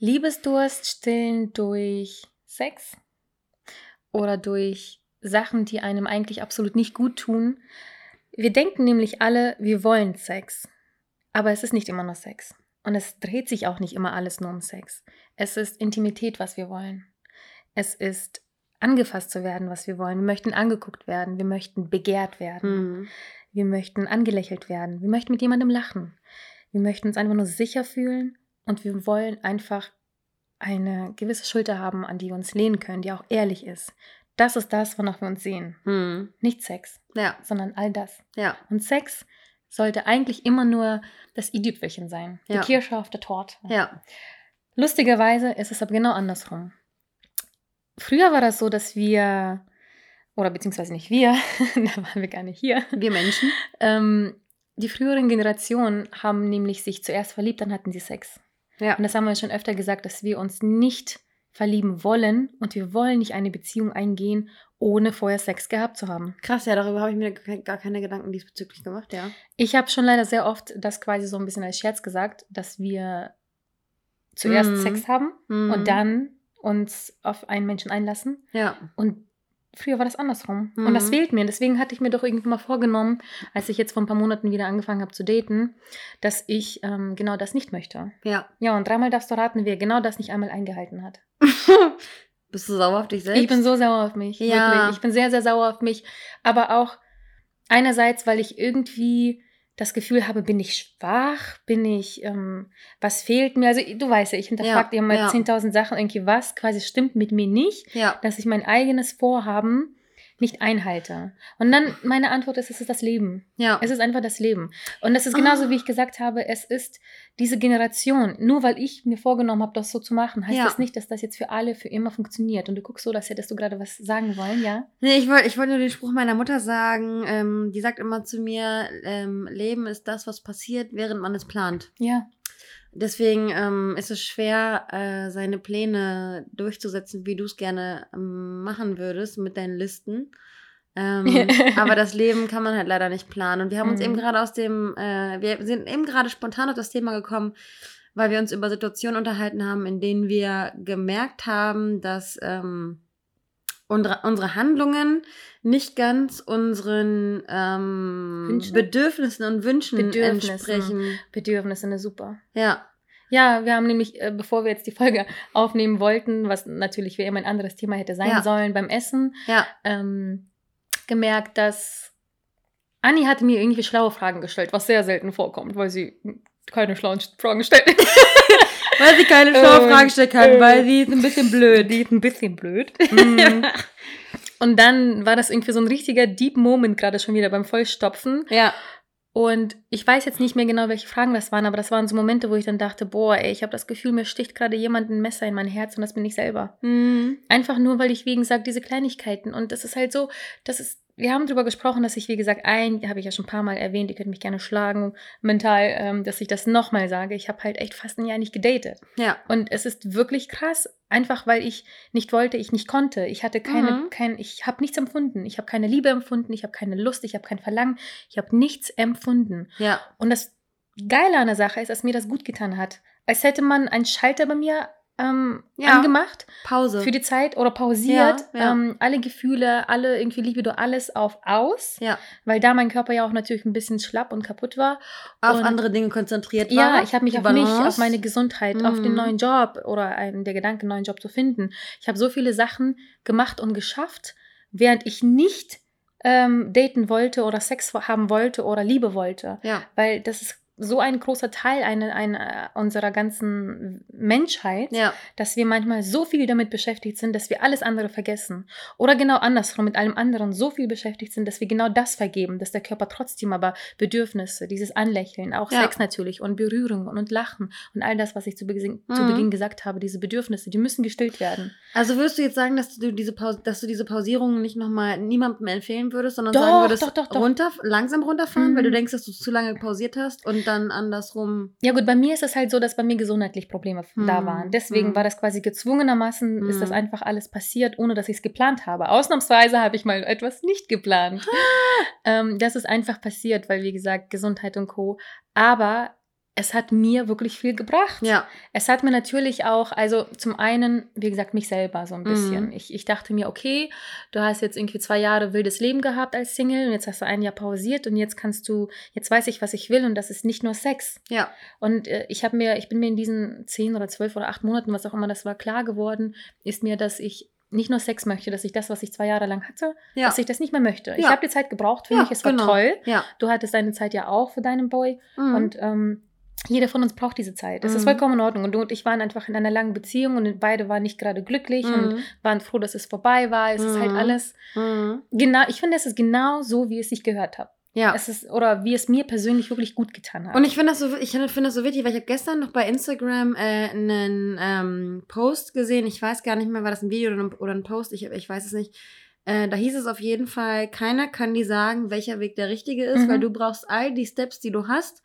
Liebesdurst stillen durch Sex oder durch Sachen, die einem eigentlich absolut nicht gut tun. Wir denken nämlich alle, wir wollen Sex. Aber es ist nicht immer nur Sex. Und es dreht sich auch nicht immer alles nur um Sex. Es ist Intimität, was wir wollen. Es ist angefasst zu werden, was wir wollen. Wir möchten angeguckt werden. Wir möchten begehrt werden. Mhm. Wir möchten angelächelt werden. Wir möchten mit jemandem lachen. Wir möchten uns einfach nur sicher fühlen und wir wollen einfach eine gewisse Schulter haben, an die wir uns lehnen können, die auch ehrlich ist. Das ist das, wonach wir uns sehen. Mhm. Nicht Sex, Ja, sondern all das. ja, Und Sex sollte eigentlich immer nur das i-Tüpfelchen sein. Die Ja. Kirsche auf der Torte. ja. Lustigerweise ist es aber genau andersrum. Früher war das so, dass wir, oder beziehungsweise nicht wir, da waren wir gar nicht hier, Wir Menschen. ähm, die früheren Generationen haben nämlich sich zuerst verliebt, dann hatten sie Sex. Ja. Und das haben wir schon öfter gesagt, dass wir uns nicht verlieben wollen und wir wollen nicht eine Beziehung eingehen, ohne vorher Sex gehabt zu haben. Krass, ja, darüber habe ich mir gar keine Gedanken diesbezüglich gemacht, ja. Ich habe schon leider sehr oft das quasi so ein bisschen als Scherz gesagt, dass wir zuerst Mhm. Sex haben Mhm. und dann uns auf einen Menschen einlassen. Ja. Und früher war das andersrum. Mhm. Und das fehlt mir. Deswegen hatte ich mir doch irgendwie mal vorgenommen, als ich jetzt vor ein paar Monaten wieder angefangen habe zu daten, dass ich ähm, genau das nicht möchte. Ja. Ja, und dreimal darfst du raten, wer genau das nicht einmal eingehalten hat. Bist du sauer auf dich selbst? Ich bin so sauer auf mich. Ja. Wirklich. Ich bin sehr, sehr sauer auf mich. Aber auch einerseits, weil ich irgendwie das Gefühl habe, bin ich schwach? Bin ich, ähm, was fehlt mir? Also du weißt ja, ich hinterfrage Ja, dir mal ja. 10.000 Sachen, irgendwie was quasi stimmt mit mir nicht, Ja. dass ich mein eigenes Vorhaben nicht einhalte. Und dann meine Antwort ist, es ist das Leben. Ja. Es ist einfach das Leben. Und das ist genauso, Ah. wie ich gesagt habe, es ist diese Generation. Nur weil ich mir vorgenommen habe, das so zu machen, heißt Ja. das nicht, dass das jetzt für alle für immer funktioniert. Und du guckst so, als hättest du gerade was sagen wollen, ja? Nee, ich wollte ich wollte nur den Spruch meiner Mutter sagen. Ähm, die sagt immer zu mir, ähm, Leben ist das, was passiert, während man es plant. Ja. Deswegen ähm, ist es schwer, äh, seine Pläne durchzusetzen, wie du es gerne ähm, machen würdest mit deinen Listen. Ähm, aber das Leben kann man halt leider nicht planen. Und wir haben uns Mhm. eben gerade aus dem, äh, wir sind eben gerade spontan auf das Thema gekommen, weil wir uns über Situationen unterhalten haben, in denen wir gemerkt haben, dass ähm, unsere, Handlungen nicht ganz unseren ähm? Bedürfnissen und Wünschen Bedürfnissen. entsprechen. Bedürfnisse, ne, super. Ja. Ja, wir haben nämlich, äh, bevor wir jetzt die Folge aufnehmen wollten, was natürlich wie immer ein anderes Thema hätte sein Ja. sollen, beim Essen, Ja. ähm, gemerkt, dass Anni hatte mir irgendwie schlaue Fragen gestellt, was sehr selten vorkommt, weil sie keine schlauen Fragen stellt. Weil sie keine Ähm, schlaue Frage stellen kann, äh, weil sie ist ein bisschen blöd. Die ist ein bisschen blöd. Mm. Und dann war das irgendwie so ein richtiger Deep Moment gerade schon wieder beim Vollstopfen. Ja. Und ich weiß jetzt nicht mehr genau, welche Fragen das waren, aber das waren so Momente, wo ich dann dachte, boah, ey, ich habe das Gefühl, mir sticht gerade jemand ein Messer in mein Herz und das bin ich selber. Mhm. Einfach nur, weil ich, wie gesagt, diese Kleinigkeiten. Und das ist halt so, das ist, wir haben darüber gesprochen, dass ich, wie gesagt, ein, habe ich ja schon ein paar Mal erwähnt, ihr könnt mich gerne schlagen, mental, ähm, dass ich das nochmal sage. Ich habe halt echt fast ein Jahr nicht gedatet. Ja. Und es ist wirklich krass, einfach weil ich nicht wollte, ich nicht konnte. Ich hatte keine, Mhm. kein, ich habe nichts empfunden. Ich habe keine Liebe empfunden, ich habe keine Lust, ich habe kein Verlangen, ich habe nichts empfunden. Ja. Und das Geile an der Sache ist, dass mir das gut getan hat. Als hätte man einen Schalter bei mir ähm, Ja. angemacht Pause. für die Zeit oder pausiert. Ja, ja. Ähm, alle Gefühle, alle irgendwie Libido, alles auf aus. ja. Weil da mein Körper ja auch natürlich ein bisschen schlapp und kaputt war. Auf Und- andere Dinge konzentriert war. Ja, ich habe mich auf mich, auf meine Gesundheit, auf den Mhm. neuen Job oder einen, der Gedanke, einen neuen Job zu finden. Ich habe so viele Sachen gemacht und geschafft, während ich nicht ähm, daten wollte oder Sex haben wollte oder Liebe wollte. Ja. Weil das ist so ein großer Teil eine, eine, unserer ganzen Menschheit, Ja. dass wir manchmal so viel damit beschäftigt sind, dass wir alles andere vergessen. Oder genau andersrum, mit allem anderen so viel beschäftigt sind, dass wir genau das vergeben, dass der Körper trotzdem aber Bedürfnisse, dieses Anlächeln, auch Ja. Sex natürlich und Berührung und Lachen und all das, was ich zu Beginn, zu Mhm. Beginn gesagt habe, diese Bedürfnisse, die müssen gestillt werden. Also würdest du jetzt sagen, dass du diese Pause, dass du diese Pausierung nicht nochmal niemandem empfehlen würdest, sondern Doch, sagen würdest, doch, doch, runter, langsam runterfahren, weil du Mhm. denkst, dass du zu lange pausiert hast und dann andersrum. Ja gut, bei mir ist es halt so, dass bei mir gesundheitlich Probleme da Hm, waren. Deswegen hm. war das quasi gezwungenermaßen, ist das Hm. einfach alles passiert, ohne dass ich es geplant habe. Ausnahmsweise habe ich mal etwas nicht geplant. ähm, das ist einfach passiert, weil wie gesagt, Gesundheit und Co. Aber es hat mir wirklich viel gebracht. Ja. Es hat mir natürlich auch, also zum einen, wie gesagt, mich selber so ein bisschen. Mhm. Ich, ich dachte mir, okay, du hast jetzt irgendwie zwei Jahre wildes Leben gehabt als Single und jetzt hast du ein Jahr pausiert und jetzt kannst du, jetzt weiß ich, was ich will und das ist nicht nur Sex. Ja. Und äh, ich habe mir, ich bin mir in diesen zehn oder zwölf oder acht Monaten, was auch immer das war, klar geworden, ist mir, dass ich nicht nur Sex möchte, dass ich das, was ich zwei Jahre lang hatte, Ja. dass ich das nicht mehr möchte. Ich Ja. habe die Zeit gebraucht für Ja, mich, es war genau. toll. Ja. Du hattest deine Zeit ja auch für deinen Boy Mhm. und ähm, jeder von uns braucht diese Zeit. Das ist Mhm. vollkommen in Ordnung. Und du und ich waren einfach in einer langen Beziehung und beide waren nicht gerade glücklich und Mhm. waren froh, dass es vorbei war. Es ist halt Mhm. alles Mhm. genau. Ich finde, es ist genau so, wie es sich gehört hat. Ja. Es ist oder wie es mir persönlich wirklich gut getan hat. Und ich finde das so, ich finde das so wichtig, weil ich habe gestern noch bei Instagram äh, einen ähm, Post gesehen. Ich weiß gar nicht mehr, war das ein Video oder ein, Post? Ich, ich weiß es nicht. Äh, da hieß es auf jeden Fall, keiner kann dir sagen, welcher Weg der richtige ist, Mhm. weil du brauchst all die Steps, die du hast,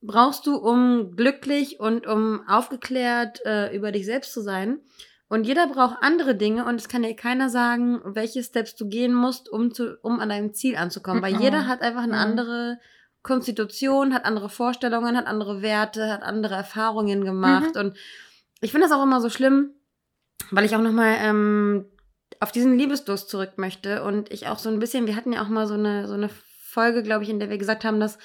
brauchst du, um glücklich und um aufgeklärt äh, über dich selbst zu sein. Und jeder braucht andere Dinge und es kann dir keiner sagen, welche Steps du gehen musst, um, zu, um an deinem Ziel anzukommen. Weil Mhm. jeder hat einfach eine Mhm. andere Konstitution, hat andere Vorstellungen, hat andere Werte, hat andere Erfahrungen gemacht. Und ich finde das auch immer so schlimm, weil ich auch nochmal ähm, auf diesen Liebesdurst zurück möchte. Und ich auch so ein bisschen, wir hatten ja auch mal so eine, so eine Folge, glaube ich, in der wir gesagt haben, dass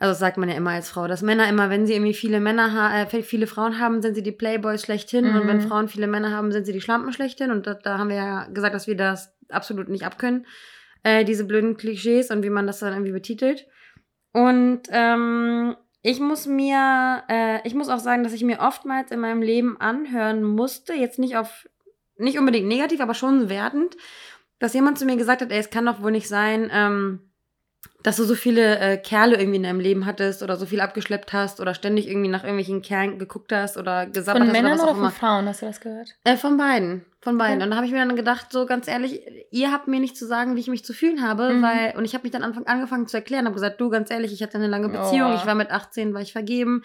also das sagt man ja immer als Frau, dass Männer immer, wenn sie irgendwie viele Männer äh, viele Frauen haben, sind sie die Playboys schlechthin und wenn Mhm. Frauen viele Männer haben, sind sie die Schlampen schlechthin und da, da haben wir ja gesagt, dass wir das absolut nicht abkönnen, äh, diese blöden Klischees und wie man das dann irgendwie betitelt. Und ähm, ich muss mir, äh, ich muss auch sagen, dass ich mir oftmals in meinem Leben anhören musste, jetzt nicht auf, nicht unbedingt negativ, aber schon wertend, dass jemand zu mir gesagt hat, ey, es kann doch wohl nicht sein, ähm, dass du so viele äh, Kerle irgendwie in deinem Leben hattest oder so viel abgeschleppt hast oder ständig irgendwie nach irgendwelchen Kerlen geguckt hast oder gesabbert von hast Männern oder was oder von immer. Frauen, hast du das gehört? Äh, von beiden. Von beiden. Okay. Und da habe ich mir dann gedacht, so ganz ehrlich, ihr habt mir nicht zu sagen, wie ich mich zu fühlen habe, Mhm. weil, und ich habe mich dann Anfang, angefangen zu erklären, habe gesagt, du, ganz ehrlich, ich hatte eine lange Beziehung, Oh. ich war mit 18, war ich vergeben,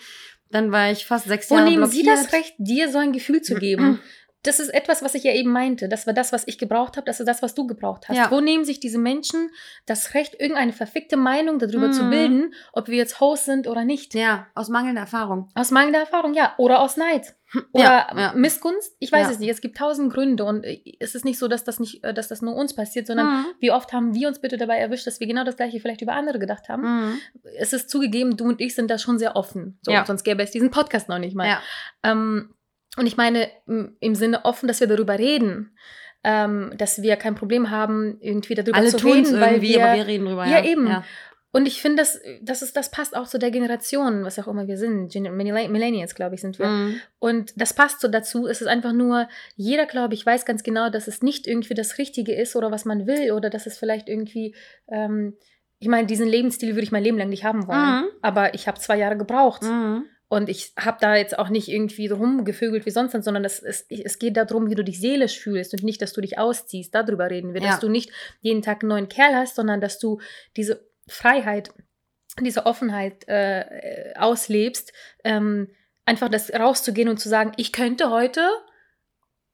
dann war ich fast sechs Wo Jahre nehmen blockiert. Sie das Recht, dir so ein Gefühl zu geben? Das ist etwas, was ich ja eben meinte. Das war das, was ich gebraucht habe. Das ist das, was du gebraucht hast. Ja. Wo nehmen sich diese Menschen das Recht, irgendeine verfickte Meinung darüber zu Mhm. bilden, ob wir jetzt Host sind oder nicht? Ja, aus mangelnder Erfahrung. Aus mangelnder Erfahrung, ja. Oder aus Neid. Oder Ja, ja. Missgunst? Ich weiß Ja. es nicht. Es gibt tausend Gründe und äh, es ist nicht so, dass das nicht, äh, dass das nur uns passiert, sondern Mhm. wie oft haben wir uns bitte dabei erwischt, dass wir genau das Gleiche vielleicht über andere gedacht haben? Mhm. Es ist zugegeben, du und ich sind da schon sehr offen. So. Sonst gäbe es diesen Podcast noch nicht mal. Ja. Ähm, und ich meine im, Sinne offen, dass wir darüber reden, ähm, dass wir kein Problem haben, irgendwie darüber Alle zu reden, weil irgendwie, wir, aber wir reden drüber. Ja, eben. Ja. Und ich finde, das, das, ist, das passt auch zu der Generation, was auch immer wir sind. Millennials, glaube ich, sind wir. Mhm. Und das passt so dazu. Es ist einfach nur, jeder, glaube ich, weiß ganz genau, dass es nicht irgendwie das Richtige ist oder was man will oder dass es vielleicht irgendwie, ähm, ich meine, diesen Lebensstil würde ich mein Leben lang nicht haben wollen. Mhm. Aber ich habe zwei Jahre gebraucht. Mhm. Und ich habe da jetzt auch nicht irgendwie rumgevögelt wie sonst, was, sondern das, es, es geht darum, wie du dich seelisch fühlst und nicht, dass du dich ausziehst. Darüber reden wir. Ja. Dass du nicht jeden Tag einen neuen Kerl hast, sondern dass du diese Freiheit, diese Offenheit äh, äh, auslebst, ähm, einfach das rauszugehen und zu sagen, ich könnte heute,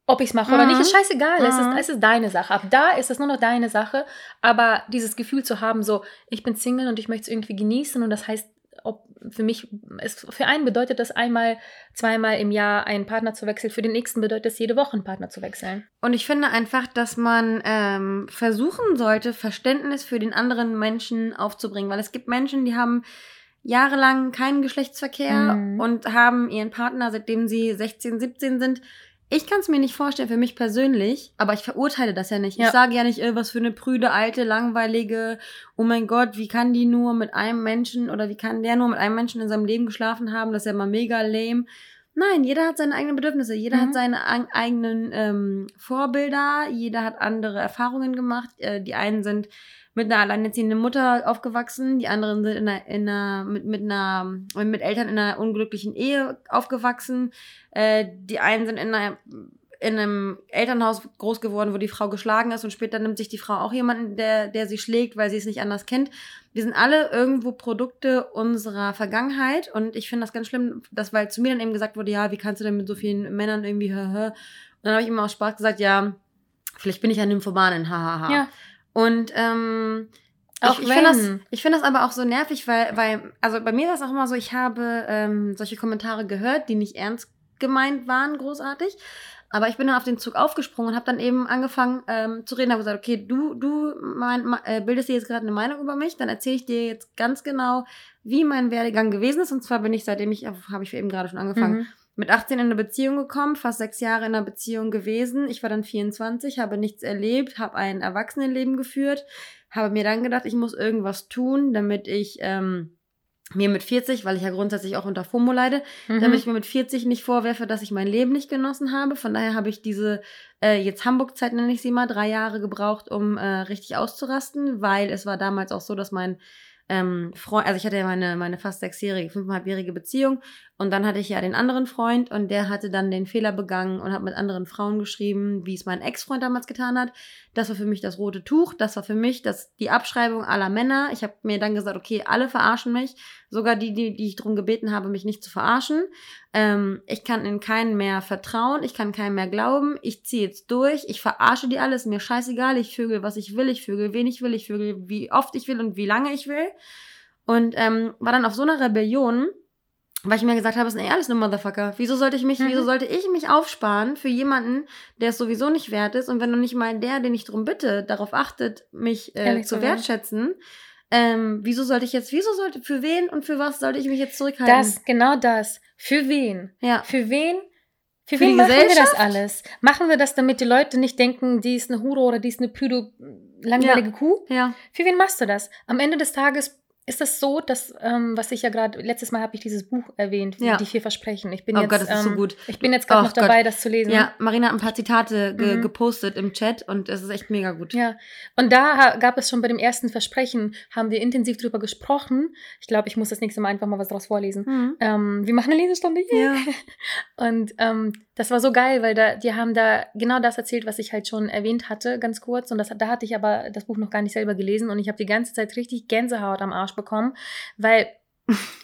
ob ich es mache oder Mhm. nicht, ist scheißegal. Es, Mhm. ist, es ist deine Sache. Ab da ist es nur noch deine Sache. Aber dieses Gefühl zu haben, so, ich bin Single und ich möchte es irgendwie genießen und das heißt, ob für mich, es, für einen bedeutet das einmal, zweimal im Jahr einen Partner zu wechseln, für den nächsten bedeutet es jede Woche einen Partner zu wechseln. Und ich finde einfach, dass man ähm, versuchen sollte, Verständnis für den anderen Menschen aufzubringen, weil es gibt Menschen, die haben jahrelang keinen Geschlechtsverkehr Mhm. und haben ihren Partner, seitdem sie 16, 17 sind, ich kann es mir nicht vorstellen für mich persönlich, aber ich verurteile das ja nicht. Ja. Ich sage ja nicht, äh, was für eine prüde, alte, langweilige, oh mein Gott, wie kann die nur mit einem Menschen oder wie kann der nur mit einem Menschen in seinem Leben geschlafen haben? Das ist ja mal mega lame. Nein, jeder hat seine eigenen Bedürfnisse, jeder Mhm. hat seine eig- eigenen ähm, Vorbilder, jeder hat andere Erfahrungen gemacht. Äh, die einen sind mit einer alleinerziehenden Mutter aufgewachsen, die anderen sind in einer, in einer, mit, mit, einer, mit Eltern in einer unglücklichen Ehe aufgewachsen. Äh, die einen sind in, einer, in einem Elternhaus groß geworden, wo die Frau geschlagen ist und später nimmt sich die Frau auch jemanden, der, der sie schlägt, weil sie es nicht anders kennt. Wir sind alle irgendwo Produkte unserer Vergangenheit und ich finde das ganz schlimm, dass, weil zu mir dann eben gesagt wurde, ja, wie kannst du denn mit so vielen Männern irgendwie, hä, hä. Und dann habe ich immer aus Spaß gesagt, ja, vielleicht bin ich ja Nymphomanin, hahaha. Ja. Und ähm, Auch ich, ich finde das, ich find das aber auch so nervig, weil, weil, also bei mir war es auch immer so, ich habe ähm, solche Kommentare gehört, die nicht ernst gemeint waren, großartig. Aber ich bin dann auf den Zug aufgesprungen und habe dann eben angefangen ähm, zu reden. habe gesagt, okay, du, du mein, äh, bildest dir jetzt gerade eine Meinung über mich, dann erzähle ich dir jetzt ganz genau, wie mein Werdegang gewesen ist. Und zwar bin ich, seitdem ich, habe ich eben gerade schon angefangen, Mhm. Mit 18 in eine Beziehung gekommen, fast sechs Jahre in einer Beziehung gewesen. Ich war dann 24, habe nichts erlebt, habe ein Erwachsenenleben geführt, habe mir dann gedacht, ich muss irgendwas tun, damit ich ähm, mir mit 40, weil ich ja grundsätzlich auch unter FOMO leide, Mhm. damit ich mir mit 40 nicht vorwerfe, dass ich mein Leben nicht genossen habe. Von daher habe ich diese äh, jetzt Hamburg-Zeit, nenne ich sie mal, drei Jahre gebraucht, um äh, richtig auszurasten, weil es war damals auch so, dass mein ähm, Freund, also ich hatte ja meine, meine fast sechsjährige, fünfeinhalbjährige Beziehung und dann hatte ich ja den anderen Freund und der hatte dann den Fehler begangen und hat mit anderen Frauen geschrieben, wie es mein Ex-Freund damals getan hat. Das war für mich das rote Tuch, das war für mich das, die Abschreibung aller Männer. Ich habe mir dann gesagt, okay, alle verarschen mich, sogar die, die, die ich darum gebeten habe, mich nicht zu verarschen. Ähm, ich kann in keinen mehr vertrauen, ich kann keinem mehr glauben, ich ziehe jetzt durch, ich verarsche die alles, mir scheißegal, ich vögel, was ich will, ich vögel, wen ich will, ich vögel, wie oft ich will und wie lange ich will. Und ähm, war dann auf so einer Rebellion, weil ich mir gesagt habe, es ist ein alles nur Motherfucker. Wieso sollte ich mich, Mhm. wieso sollte ich mich aufsparen für jemanden, der es sowieso nicht wert ist? Und wenn du nicht mal der, den ich darum bitte, darauf achtet, mich äh, zu wertschätzen, ähm, wieso sollte ich jetzt, wieso sollte, für wen und für was sollte ich mich jetzt zurückhalten? Das, genau das. Für wen? ja. Für wen? Für, Für wen machen wir das alles? Machen wir das, damit die Leute nicht denken, die ist eine Hure oder die ist eine prüde, langweilige Kuh? Ja. Für wen machst du das? Am Ende des Tages ist das so, dass, ähm, was ich ja gerade, letztes Mal habe ich dieses Buch erwähnt, Ja. die vier Versprechen. Ich bin Oh jetzt, Gott, das ist so ähm, gut. Ich bin jetzt gerade Oh noch dabei, Gott. das zu lesen. Ja, Marina hat ein paar Zitate ge Mhm. gepostet im Chat und es ist echt mega gut. Ja, und da gab es schon bei dem ersten Versprechen, haben wir intensiv drüber gesprochen. Ich glaube, ich muss das nächste Mal einfach mal was draus vorlesen. Mhm. Ähm, wir machen eine Lesestunde hier. Ja. Und ähm, das war so geil, weil da, die haben da genau das erzählt, was ich halt schon erwähnt hatte, ganz kurz. Und das, da hatte ich aber das Buch noch gar nicht selber gelesen und ich habe die ganze Zeit richtig Gänsehaut am Arsch bekommen, weil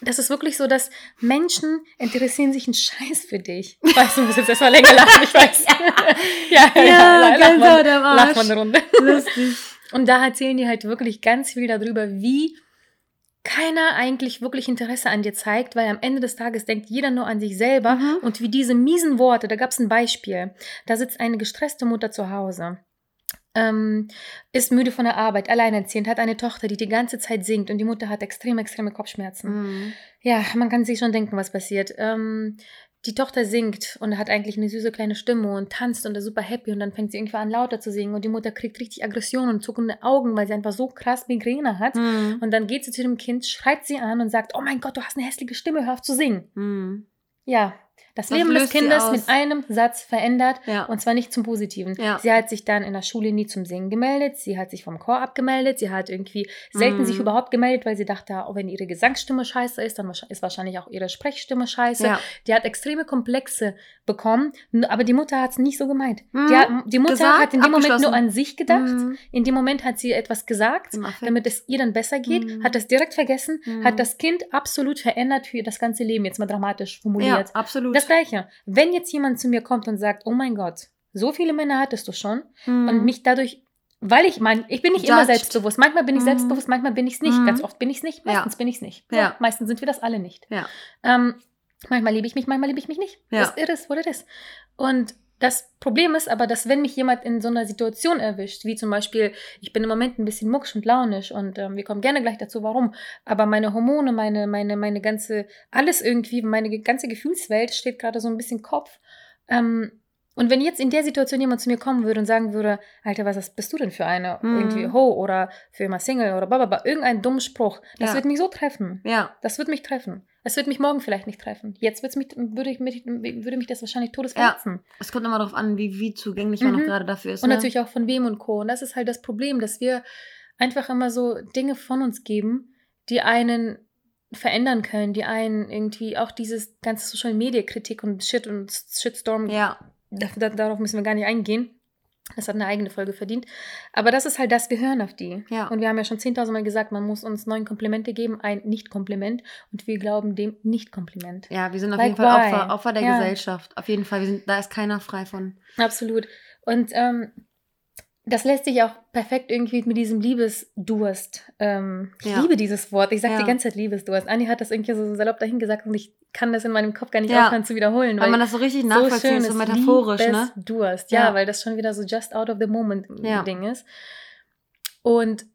das ist wirklich so, dass Menschen interessieren sich einen Scheiß für dich. Ich weiß, du musst jetzt erstmal länger lachen, ich weiß. ja, ja, Ja, lach mal- Gänsehaut am lach mal eine Runde. Lustig. Und da erzählen die halt wirklich ganz viel darüber, wie keiner eigentlich wirklich Interesse an dir zeigt, weil am Ende des Tages denkt jeder nur an sich selber Mhm. und wie diese miesen Worte, da gab es ein Beispiel, da sitzt eine gestresste Mutter zu Hause. Ähm, ist müde von der Arbeit, alleinerziehend, hat eine Tochter, die die ganze Zeit singt und die Mutter hat extreme, extreme Kopfschmerzen. Mhm. Ja, man kann sich schon denken, was passiert. Ähm, die Tochter singt und hat eigentlich eine süße kleine Stimme und tanzt und ist super happy und dann fängt sie irgendwann an lauter zu singen und die Mutter kriegt richtig Aggression und zuckende Augen, weil sie einfach so krass Migräne hat. Mhm. Und dann geht sie zu dem Kind, schreit sie an und sagt, oh mein Gott, du hast eine hässliche Stimme, hör auf zu singen. Mhm. Ja, das Was Leben des Kindes mit einem Satz verändert Ja. und zwar nicht zum Positiven. Ja. Sie hat sich dann in der Schule nie zum Singen gemeldet, sie hat sich vom Chor abgemeldet, sie hat irgendwie selten Mhm. sich überhaupt gemeldet, weil sie dachte, oh, wenn ihre Gesangsstimme scheiße ist, dann ist wahrscheinlich auch ihre Sprechstimme scheiße. Ja. Die hat extreme Komplexe bekommen, aber die Mutter hat es nicht so gemeint. Mhm. Die, hat, die Mutter Gesagt, hat in dem Moment nur an sich gedacht. Mhm. In dem Moment hat sie etwas gesagt, damit es ihr dann besser geht, Mhm. hat das direkt vergessen, Mhm. hat das Kind absolut verändert für das ganze Leben, jetzt mal dramatisch Ja, formuliert. Absolut. Das gleiche. Wenn jetzt jemand zu mir kommt und sagt, oh mein Gott, so viele Männer hattest du schon Mhm. und mich dadurch, weil ich mein, ich bin nicht immer Judged. selbstbewusst. Manchmal bin ich Mhm. selbstbewusst, manchmal bin ich es nicht. Mhm. Ganz oft bin ich es nicht, Ja. meistens bin ich es nicht. Ja. meistens sind wir das alle nicht. Ja. Ähm, manchmal liebe ich mich, manchmal liebe ich mich nicht. Ja. Das ist what it is. Und das Problem ist aber, dass wenn mich jemand in so einer Situation erwischt, wie zum Beispiel, ich bin im Moment ein bisschen mucksch und launisch und ähm, wir kommen gerne gleich dazu, warum, aber meine Hormone, meine, meine, meine ganze, alles irgendwie, meine ganze Gefühlswelt steht gerade so ein bisschen Kopf. Ähm, Und wenn jetzt in der Situation jemand zu mir kommen würde und sagen würde, Alter, was bist du denn für eine? Mhm. Irgendwie Ho oder für immer Single oder bababa, irgendein dummen Spruch, das Ja. wird mich so treffen. Ja. Das wird mich treffen. Es wird mich morgen vielleicht nicht treffen. Jetzt wird's mich, würde, ich mich, würde mich das wahrscheinlich Ja. todesverletzen. Es kommt immer darauf an, wie, wie zugänglich man Mhm. noch gerade dafür ist. Und ne? natürlich auch von wem und Co. Und das ist halt das Problem, dass wir einfach immer so Dinge von uns geben, die einen verändern können, die einen irgendwie auch dieses ganze Social Media Kritik und Shit und Shitstorm, Ja. da, da, darauf müssen wir gar nicht eingehen. Das hat eine eigene Folge verdient. Aber das ist halt das, wir hören auf die. Ja. Und wir haben ja schon 10.000 Mal gesagt, man muss uns neun Komplimente geben, ein Nicht-Kompliment. Und wir glauben dem Nicht-Kompliment. Ja, wir sind auf Like jeden Fall? Opfer, Opfer der Ja. Gesellschaft. Auf jeden Fall. Wir sind, da ist keiner frei von. Absolut. Und ähm, das lässt sich auch perfekt irgendwie mit diesem Liebesdurst. Ähm, ich Ja. liebe dieses Wort. Ich sage Ja. die ganze Zeit Liebesdurst. Anni hat das irgendwie so salopp dahin gesagt und ich kann das in meinem Kopf gar nicht Ja. aufhören zu wiederholen. Weil man das so richtig nachvollziehen, so ist. metaphorisch, ne? Liebesdurst. Ja, Ja. weil das schon wieder so just out of the moment. Ding ist. Und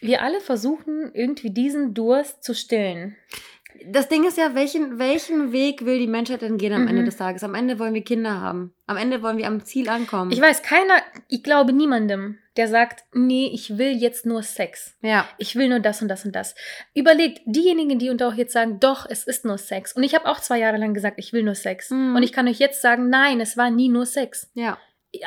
wir alle versuchen irgendwie diesen Durst zu stillen. Das Ding ist ja, welchen, welchen Weg will die Menschheit denn gehen am Mhm. Ende des Tages? Am Ende wollen wir Kinder haben. Am Ende wollen wir am Ziel ankommen. Ich weiß, keiner, ich glaube niemandem, der sagt, nee, ich will jetzt nur Sex. ja. Ich will nur das und das und das. Überlegt, diejenigen, die unter euch jetzt sagen, doch, es ist nur Sex. Und ich habe auch zwei Jahre lang gesagt, ich will nur Sex. Mhm. Und ich kann euch jetzt sagen, nein, es war nie nur Sex. Ja.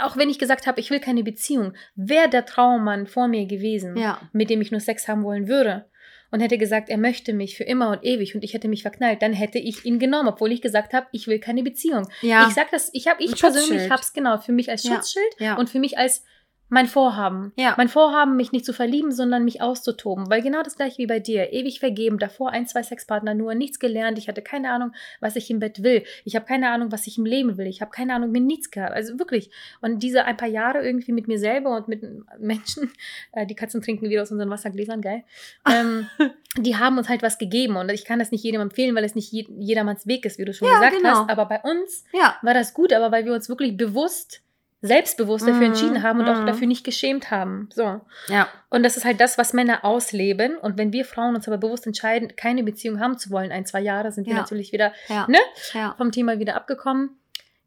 Auch wenn ich gesagt habe, ich will keine Beziehung, wäre der Traummann vor mir gewesen, Ja. mit dem ich nur Sex haben wollen würde. Und hätte gesagt, er möchte mich für immer und ewig und ich hätte mich verknallt, dann hätte ich ihn genommen, obwohl ich gesagt habe, ich will keine Beziehung. Ja. Ich sag das, ich habe, ich Ein persönlich habe es genau für mich als Ja. Schutzschild Ja. und für mich als mein Vorhaben. Ja. Mein Vorhaben, mich nicht zu verlieben, sondern mich auszutoben. Weil genau das gleiche wie bei dir. Ewig vergeben, davor ein, zwei Sexpartner nur, nichts gelernt. Ich hatte keine Ahnung, was ich im Bett will. Ich habe keine Ahnung, was ich im Leben will. Ich habe keine Ahnung, mir nichts gehabt. Also wirklich. Und diese ein paar Jahre irgendwie mit mir selber und mit Menschen, äh, die Katzen trinken wieder aus unseren Wassergläsern, geil. Ähm, die haben uns halt was gegeben. Und ich kann das nicht jedem empfehlen, weil es nicht je jedermanns Weg ist, wie du schon Ja, gesagt genau. hast. Aber bei uns Ja. war das gut, aber weil wir uns wirklich bewusst, selbstbewusst dafür Mhm, entschieden haben und auch mhm. dafür nicht geschämt haben. So. Ja. Und das ist halt das, was Männer ausleben. Und wenn wir Frauen uns aber bewusst entscheiden, keine Beziehung haben zu wollen, ein, zwei Jahre, sind wir Ja. natürlich wieder Ja. Ne? Ja. vom Thema wieder abgekommen.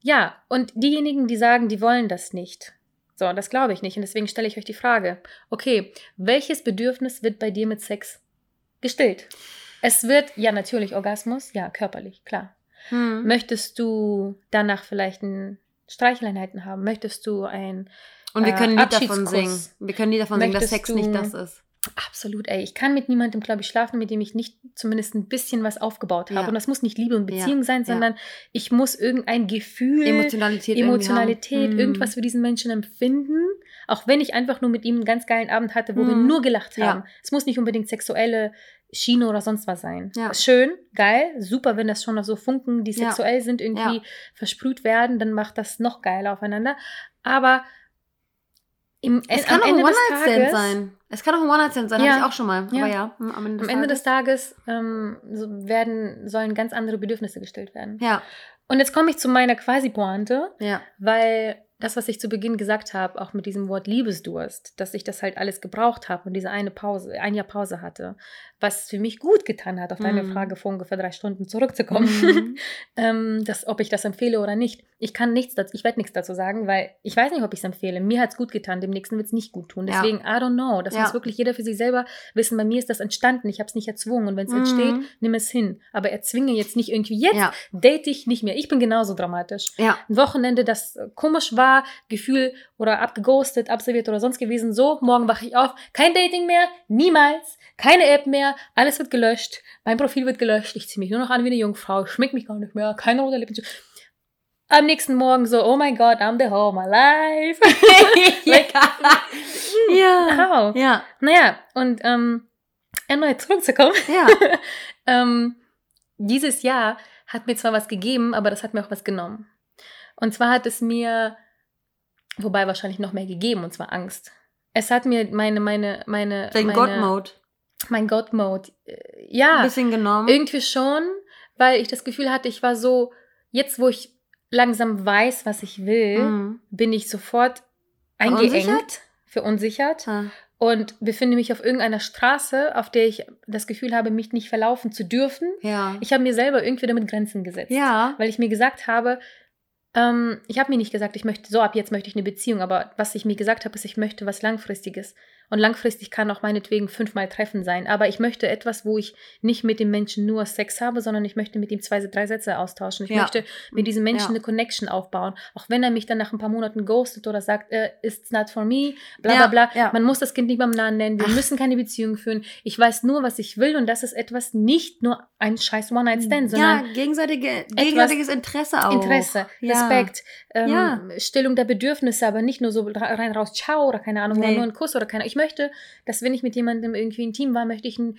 Ja, und diejenigen, die sagen, die wollen das nicht. So, das glaube ich nicht. Und deswegen stelle ich euch die Frage, okay, welches Bedürfnis wird bei dir mit Sex gestillt? Es wird, ja, natürlich Orgasmus, ja, körperlich, klar. Hm. Möchtest du danach vielleicht ein Streicheleinheiten haben? Möchtest du ein Und wir äh, können ein Lied davon singen. Wir können Lied davon singen, dass Möchtest Sex nicht das ist. Absolut, ey. Ich kann mit niemandem, glaube ich, schlafen, mit dem ich nicht zumindest ein bisschen was aufgebaut habe. Ja. Und das muss nicht Liebe und Ja, Beziehung sein, ja. sondern ich muss irgendein Gefühl, Emotionalität. Emotionalität, irgendwas Hm. für diesen Menschen empfinden. Auch wenn ich einfach nur mit ihm einen ganz geilen Abend hatte, wo wir Mhm. nur gelacht Ja. haben. Es muss nicht unbedingt sexuelle Schiene oder sonst was sein. Ja. Schön, geil, super, wenn das schon noch so Funken, die Ja. sexuell sind, irgendwie Ja. versprüht werden, dann macht das noch geiler aufeinander. Aber im, Es am kann auch ein Ende des One-Night-Stand sein. Es kann auch ein One-Night-Stand sein, Ja. hatte ich auch schon mal. Ja. Aber ja, am Ende des Am Ende des Tages. Tages ähm, so werden, sollen ganz andere Bedürfnisse gestillt werden. Ja, Und jetzt komme ich zu meiner Quasi-Pointe, ja. weil das, was ich zu Beginn gesagt habe, auch mit diesem Wort Liebesdurst, dass ich das halt alles gebraucht habe und diese eine Pause, ein Jahr Pause hatte, was für mich gut getan hat, auf deine Mhm. Frage vor ungefähr drei Stunden zurückzukommen, Mhm. ähm, dass, ob ich das empfehle oder nicht. Ich kann nichts dazu, ich werde nichts dazu sagen, weil ich weiß nicht, ob ich es empfehle. Mir hat es gut getan, dem nächsten wird es nicht gut tun. Ja. Deswegen, I don't know. Das Ja. muss wirklich jeder für sich selber wissen. Bei mir ist das entstanden. Ich habe es nicht erzwungen. Und wenn es Mhm. entsteht, nimm es hin. Aber erzwinge jetzt nicht irgendwie, jetzt Ja. date ich nicht mehr. Ich bin genauso dramatisch. Ja. Ein Wochenende, das komisch war, Gefühl oder abgeghostet, abserviert oder sonst gewesen. So, morgen wache ich auf, kein Dating mehr, niemals, keine App mehr, alles wird gelöscht, mein Profil wird gelöscht, ich ziehe mich nur noch an wie eine Jungfrau, schmink mich gar nicht mehr, keine rote Lippen. Am nächsten Morgen so, oh mein Gott, I'm the home alive. Like, ja. Wow. Ja. Naja, und ähm, erneut zurückzukommen. Ja. ähm, dieses Jahr hat mir zwar was gegeben, aber das hat mir auch was genommen. Und zwar hat es mir, wobei wahrscheinlich noch mehr gegeben, und zwar Angst. Es hat mir meine, meine, meine, Dein God-Mode. Mein God-Mode, äh, Ein ja, bisschen genommen. irgendwie schon, weil ich das Gefühl hatte, ich war so, jetzt wo ich langsam weiß, was ich will, Mhm. bin ich sofort eingeengt, verunsichert Ah. und befinde mich auf irgendeiner Straße, auf der ich das Gefühl habe, mich nicht verlaufen zu dürfen. Ja. Ich habe mir selber irgendwie damit Grenzen gesetzt. Ja. Weil ich mir gesagt habe, Ähm, ich habe mir nicht gesagt, ich möchte so ab jetzt möchte ich eine Beziehung, aber was ich mir gesagt habe, ist, ich möchte was Langfristiges. Und langfristig kann auch meinetwegen fünfmal Treffen sein. Aber ich möchte etwas, wo ich nicht mit dem Menschen nur Sex habe, sondern ich möchte mit ihm zwei, drei Sätze austauschen. Ich Ja. möchte mit diesem Menschen Ja. eine Connection aufbauen. Auch wenn er mich dann nach ein paar Monaten ghostet oder sagt, äh, it's not for me, bla Ja, bla bla. Man muss das Kind nicht beim Namen nennen. Wir Ach. müssen keine Beziehung führen. Ich weiß nur, was ich will und das ist etwas nicht nur ein scheiß One-Night-Stand, sondern ja, gegenseitige, gegenseitiges Interesse auch. Interesse. Respekt, ähm, Ja. Stillung der Bedürfnisse, aber nicht nur so rein raus, ciao oder keine Ahnung, oder Nee. nur ein Kuss oder keine Ich möchte, dass wenn ich mit jemandem irgendwie intim war, möchte ich einen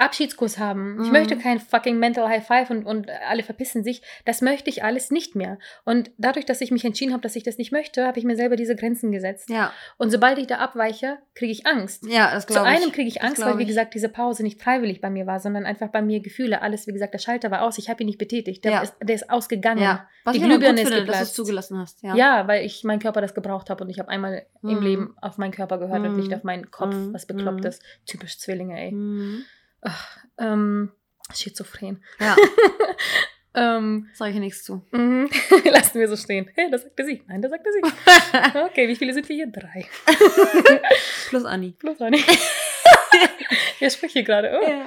Abschiedskuss haben. Ich Mhm. möchte kein fucking Mental High Five und, und alle verpissen sich. Das möchte ich alles nicht mehr. Und dadurch, dass ich mich entschieden habe, dass ich das nicht möchte, habe ich mir selber diese Grenzen gesetzt. Ja, Und sobald ich da abweiche, kriege ich Angst. ja, das Zu glaube ich. einem kriege ich Angst, weil, wie ich. gesagt, diese Pause nicht freiwillig bei mir war, sondern einfach bei mir Gefühle. Alles, wie gesagt, der Schalter war aus. Ich habe ihn nicht betätigt. Der, Ja. ist, der ist ausgegangen. Ja, was Die ich Glühbirne ist finde, dass du zugelassen hast. Ja. Ja. weil ich meinen Körper das gebraucht habe und ich habe einmal im Mhm. Leben auf meinen Körper gehört und Mhm. nicht auf meinen Kopf, Mhm. was beklopptes. Typisch Zwillinge, ey. Ach, ähm, schizophren. Ja, Ähm, sage ich nichts zu. mhm. Lassen wir so stehen. Hey, das sagte sie. Nein, das sagte sie. Okay, wie viele sind wir hier? Drei. Plus Anni. Plus eine. Wer spricht hier gerade? Oh. Ja.